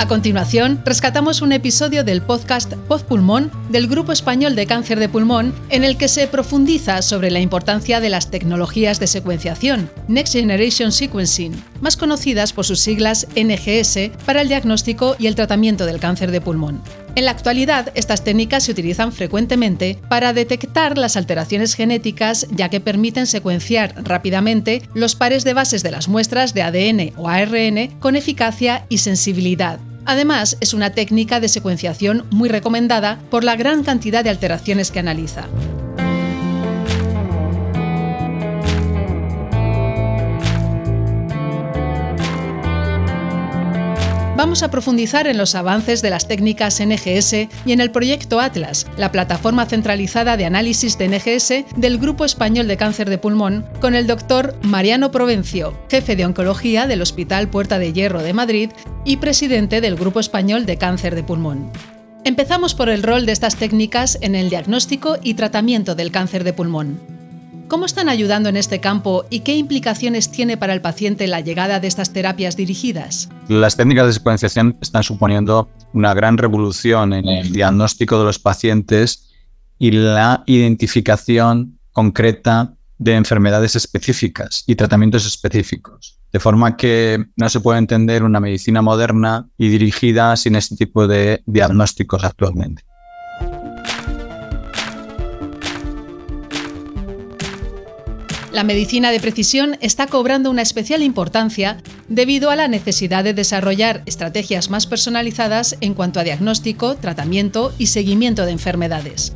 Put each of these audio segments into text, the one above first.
A continuación, rescatamos un episodio del podcast Pod Pulmón del Grupo Español de Cáncer de Pulmón, en el que se profundiza sobre la importancia de las tecnologías de secuenciación, Next Generation Sequencing, más conocidas por sus siglas NGS, para el diagnóstico y el tratamiento del cáncer de pulmón. En la actualidad, estas técnicas se utilizan frecuentemente para detectar las alteraciones genéticas, ya que permiten secuenciar rápidamente los pares de bases de las muestras de ADN o ARN con eficacia y sensibilidad, Además, es una técnica de secuenciación muy recomendada por la gran cantidad de alteraciones que analiza. Vamos a profundizar en los avances de las técnicas NGS y en el proyecto Atlas, la plataforma centralizada de análisis de NGS del Grupo Español de Cáncer de Pulmón, con el doctor Mariano Provencio, jefe de oncología del Hospital Puerta de Hierro de Madrid y presidente del Grupo Español de Cáncer de Pulmón. Empezamos por el rol de estas técnicas en el diagnóstico y tratamiento del cáncer de pulmón. ¿Cómo están ayudando en este campo y qué implicaciones tiene para el paciente la llegada de estas terapias dirigidas? Las técnicas de secuenciación están suponiendo una gran revolución en el diagnóstico de los pacientes y la identificación concreta de enfermedades específicas y tratamientos específicos. De forma que no se puede entender una medicina moderna y dirigida sin este tipo de diagnósticos actualmente. La medicina de precisión está cobrando una especial importancia debido a la necesidad de desarrollar estrategias más personalizadas en cuanto a diagnóstico, tratamiento y seguimiento de enfermedades.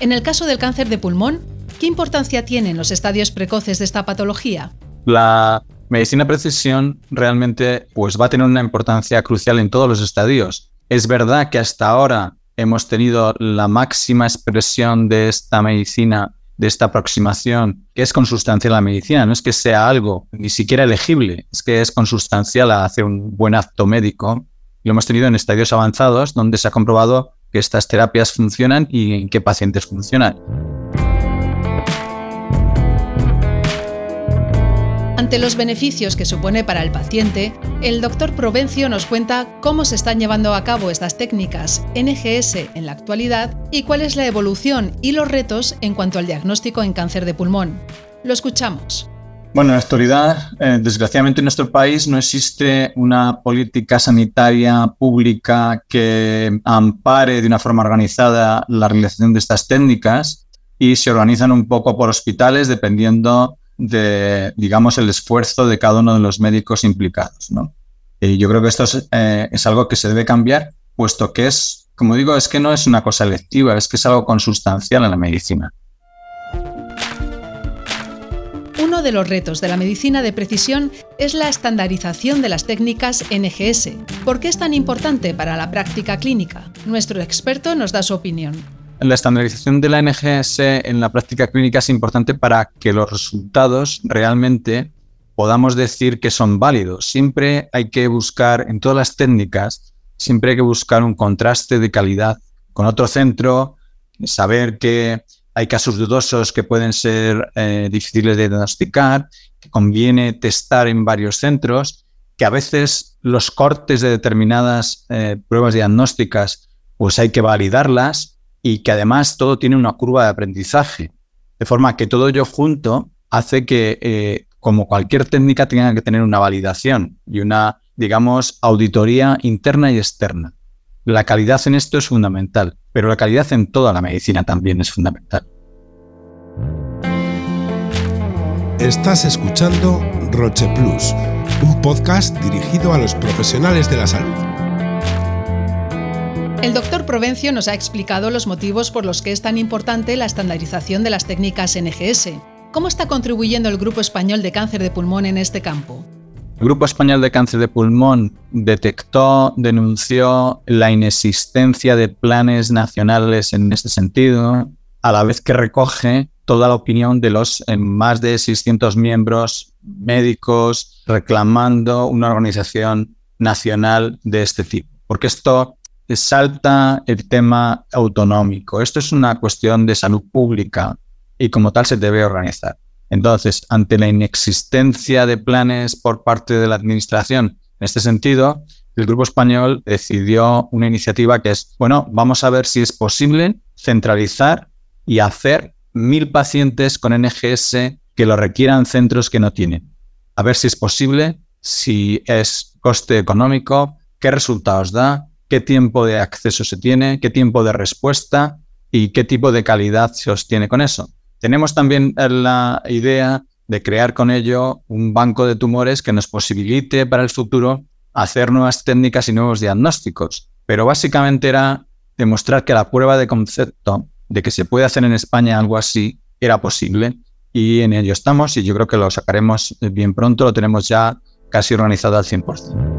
En el caso del cáncer de pulmón, ¿qué importancia tienen los estadios precoces de esta patología? La medicina de precisión realmente pues, va a tener una importancia crucial en todos los estadios. Es verdad que hasta ahora hemos tenido la máxima expresión de esta medicina de esta aproximación que es consustancial a la medicina. No es que sea algo ni siquiera elegible, es que es consustancial a hacer un buen acto médico. Lo hemos tenido en estadios avanzados donde se ha comprobado que estas terapias funcionan y en qué pacientes funcionan. Ante los beneficios que supone para el paciente, el doctor Provencio nos cuenta cómo se están llevando a cabo estas técnicas NGS en la actualidad y cuál es la evolución y los retos en cuanto al diagnóstico en cáncer de pulmón. Lo escuchamos. Bueno, en la actualidad, eh, desgraciadamente en nuestro país no existe una política sanitaria pública que ampare de una forma organizada la realización de estas técnicas y se organizan un poco por hospitales dependiendo de, digamos, el esfuerzo de cada uno de los médicos implicados. ¿no? Y yo creo que esto eh, es, algo que se debe cambiar, puesto que es, como digo, es que no es una cosa electiva, es que es algo consustancial en la medicina. Uno de los retos de la medicina de precisión es la estandarización de las técnicas NGS. ¿Por qué es tan importante para la práctica clínica? Nuestro experto nos da su opinión. La estandarización de la NGS en la práctica clínica es importante para que los resultados realmente podamos decir que son válidos. Siempre hay que buscar, en todas las técnicas, siempre hay que buscar un contraste de calidad con otro centro, saber que hay casos dudosos que pueden ser eh, difíciles de diagnosticar, que conviene testar en varios centros, que a veces los cortes de determinadas eh, pruebas diagnósticas pues hay que validarlas y que además todo tiene una curva de aprendizaje. De forma que todo ello junto hace que, eh, como cualquier técnica, tenga que tener una validación y una, digamos, auditoría interna y externa. La calidad en esto es fundamental, pero la calidad en toda la medicina también es fundamental. Estás escuchando Roche Plus, un podcast dirigido a los profesionales de la salud. El doctor Provencio nos ha explicado los motivos por los que es tan importante la estandarización de las técnicas NGS. ¿Cómo está contribuyendo el Grupo Español de Cáncer de Pulmón en este campo? El Grupo Español de Cáncer de Pulmón detectó, denunció la inexistencia de planes nacionales en este sentido, a la vez que recoge toda la opinión de los eh, más de 600 miembros médicos reclamando una organización nacional de este tipo. Porque esto salta el tema autonómico. Esto es una cuestión de salud pública y como tal se debe organizar. Entonces, ante la inexistencia de planes por parte de la Administración en este sentido, el Grupo Español decidió una iniciativa que es, bueno, vamos a ver si es posible centralizar y hacer mil pacientes con NGS que lo requieran centros que no tienen. A ver si es posible, si es coste económico, qué resultados da, qué tiempo de acceso se tiene, qué tiempo de respuesta y qué tipo de calidad se obtiene con eso. Tenemos también la idea de crear con ello un banco de tumores que nos posibilite para el futuro hacer nuevas técnicas y nuevos diagnósticos. Pero básicamente era demostrar que la prueba de concepto de que se puede hacer en España algo así era posible y en ello estamos y yo creo que lo sacaremos bien pronto, lo tenemos ya casi organizado al 100%.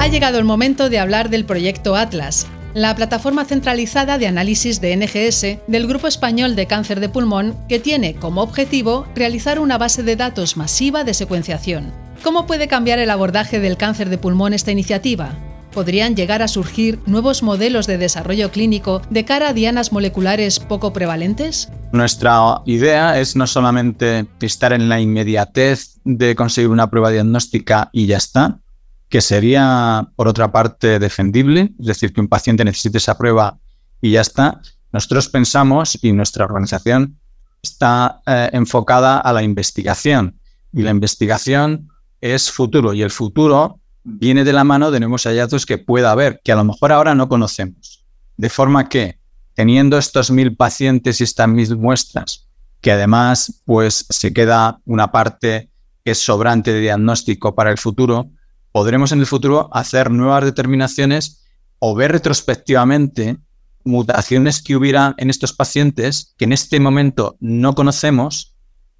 Ha llegado el momento de hablar del proyecto Atlas, la plataforma centralizada de análisis de NGS del Grupo Español de Cáncer de Pulmón, que tiene como objetivo realizar una base de datos masiva de secuenciación. ¿Cómo puede cambiar el abordaje del cáncer de pulmón esta iniciativa? ¿Podrían llegar a surgir nuevos modelos de desarrollo clínico de cara a dianas moleculares poco prevalentes? Nuestra idea es no solamente estar en la inmediatez de conseguir una prueba diagnóstica y ya está, que sería, por otra parte, defendible, es decir, que un paciente necesite esa prueba y ya está. Nosotros pensamos y nuestra organización está eh, enfocada a la investigación y la investigación es futuro y el futuro viene de la mano de nuevos hallazgos que pueda haber, que a lo mejor ahora no conocemos. De forma que, teniendo estos mil pacientes y estas mil muestras, que además pues se queda una parte que es sobrante de diagnóstico para el futuro, podremos en el futuro hacer nuevas determinaciones o ver retrospectivamente mutaciones que hubiera en estos pacientes que en este momento no conocemos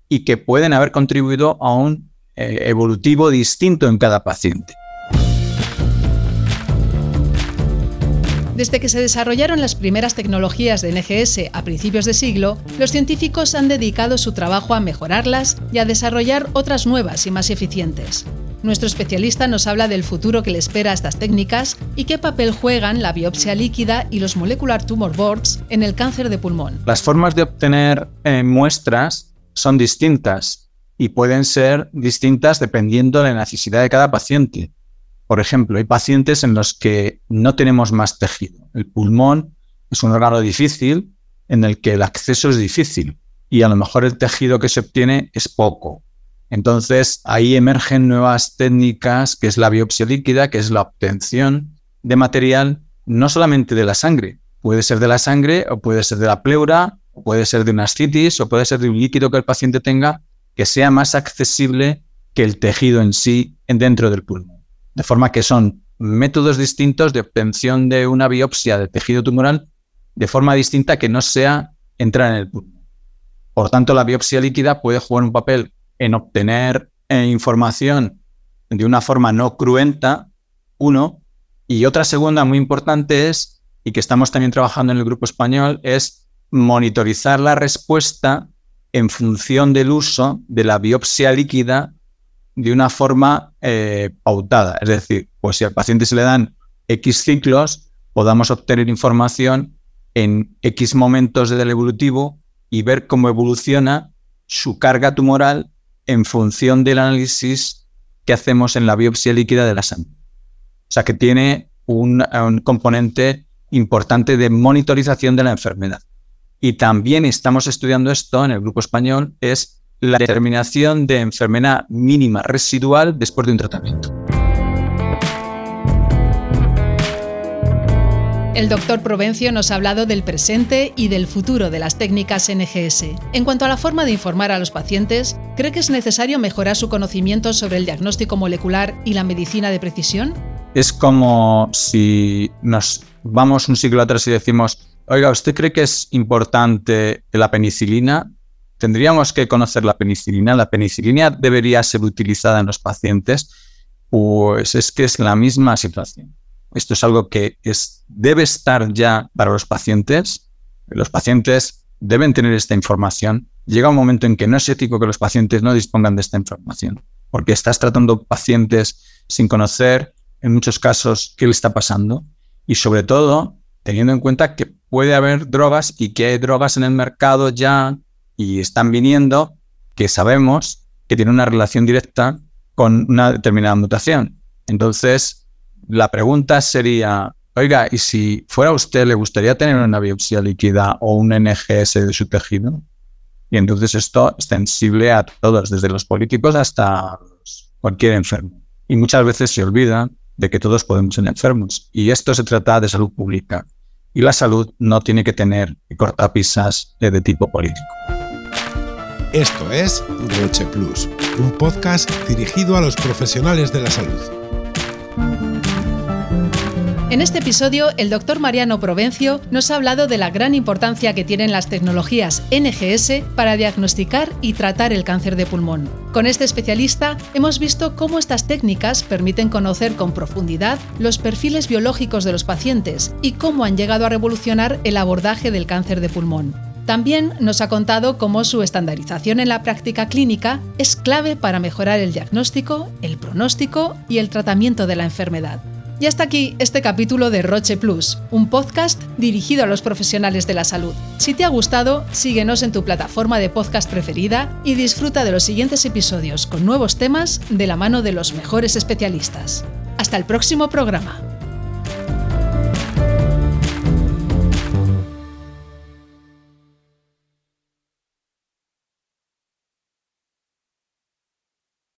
y que pueden haber contribuido a un eh, evolutivo distinto en cada paciente. Desde que se desarrollaron las primeras tecnologías de NGS a principios de siglo, los científicos han dedicado su trabajo a mejorarlas y a desarrollar otras nuevas y más eficientes. Nuestro especialista nos habla del futuro que le espera a estas técnicas y qué papel juegan la biopsia líquida y los molecular tumor boards en el cáncer de pulmón. Las formas de obtener eh, muestras son distintas y pueden ser distintas dependiendo de la necesidad de cada paciente. Por ejemplo, hay pacientes en los que no tenemos más tejido. El pulmón es un órgano difícil en el que el acceso es difícil y a lo mejor el tejido que se obtiene es poco. Entonces ahí emergen nuevas técnicas, que es la biopsia líquida, que es la obtención de material no solamente de la sangre, puede ser de la sangre o puede ser de la pleura, o puede ser de una ascitis o puede ser de un líquido que el paciente tenga que sea más accesible que el tejido en sí dentro del pulmón. De forma que son métodos distintos de obtención de una biopsia de tejido tumoral de forma distinta que no sea entrar en el pulmón. Por tanto, la biopsia líquida puede jugar un papel en obtener eh, información de una forma no cruenta, uno, y otra segunda muy importante es, y que estamos también trabajando en el grupo español, es monitorizar la respuesta en función del uso de la biopsia líquida de una forma eh, pautada. Es decir, pues si al paciente se le dan X ciclos, podamos obtener información en X momentos del evolutivo y ver cómo evoluciona su carga tumoral en función del análisis que hacemos en la biopsia líquida de la sangre. O sea que tiene un, un componente importante de monitorización de la enfermedad. Y también estamos estudiando esto en el grupo español, es la determinación de enfermedad mínima residual después de un tratamiento. El doctor Provencio nos ha hablado del presente y del futuro de las técnicas NGS. En cuanto a la forma de informar a los pacientes, ¿cree que es necesario mejorar su conocimiento sobre el diagnóstico molecular y la medicina de precisión? Es como si nos vamos un siglo atrás y decimos, oiga, ¿usted cree que es importante la penicilina? tendríamos que conocer la penicilina. La penicilina debería ser utilizada en los pacientes, pues es que es la misma situación. Esto es algo que es, debe estar ya para los pacientes. Los pacientes deben tener esta información. Llega un momento en que no es ético que los pacientes no dispongan de esta información, porque estás tratando pacientes sin conocer en muchos casos qué le está pasando y sobre todo teniendo en cuenta que puede haber drogas y que hay drogas en el mercado ya y están viniendo que sabemos que tienen una relación directa con una determinada mutación. Entonces, la pregunta sería, oiga, ¿y si fuera usted, le gustaría tener una biopsia líquida o un NGS de su tejido? Y entonces esto es sensible a todos, desde los políticos hasta cualquier enfermo. Y muchas veces se olvida de que todos podemos ser enfermos. Y esto se trata de salud pública. Y la salud no tiene que tener cortapisas de tipo político. Esto es Roche Plus, un podcast dirigido a los profesionales de la salud. En este episodio, el doctor Mariano Provencio nos ha hablado de la gran importancia que tienen las tecnologías NGS para diagnosticar y tratar el cáncer de pulmón. Con este especialista hemos visto cómo estas técnicas permiten conocer con profundidad los perfiles biológicos de los pacientes y cómo han llegado a revolucionar el abordaje del cáncer de pulmón. También nos ha contado cómo su estandarización en la práctica clínica es clave para mejorar el diagnóstico, el pronóstico y el tratamiento de la enfermedad. Y hasta aquí este capítulo de Roche Plus, un podcast dirigido a los profesionales de la salud. Si te ha gustado, síguenos en tu plataforma de podcast preferida y disfruta de los siguientes episodios con nuevos temas de la mano de los mejores especialistas. Hasta el próximo programa.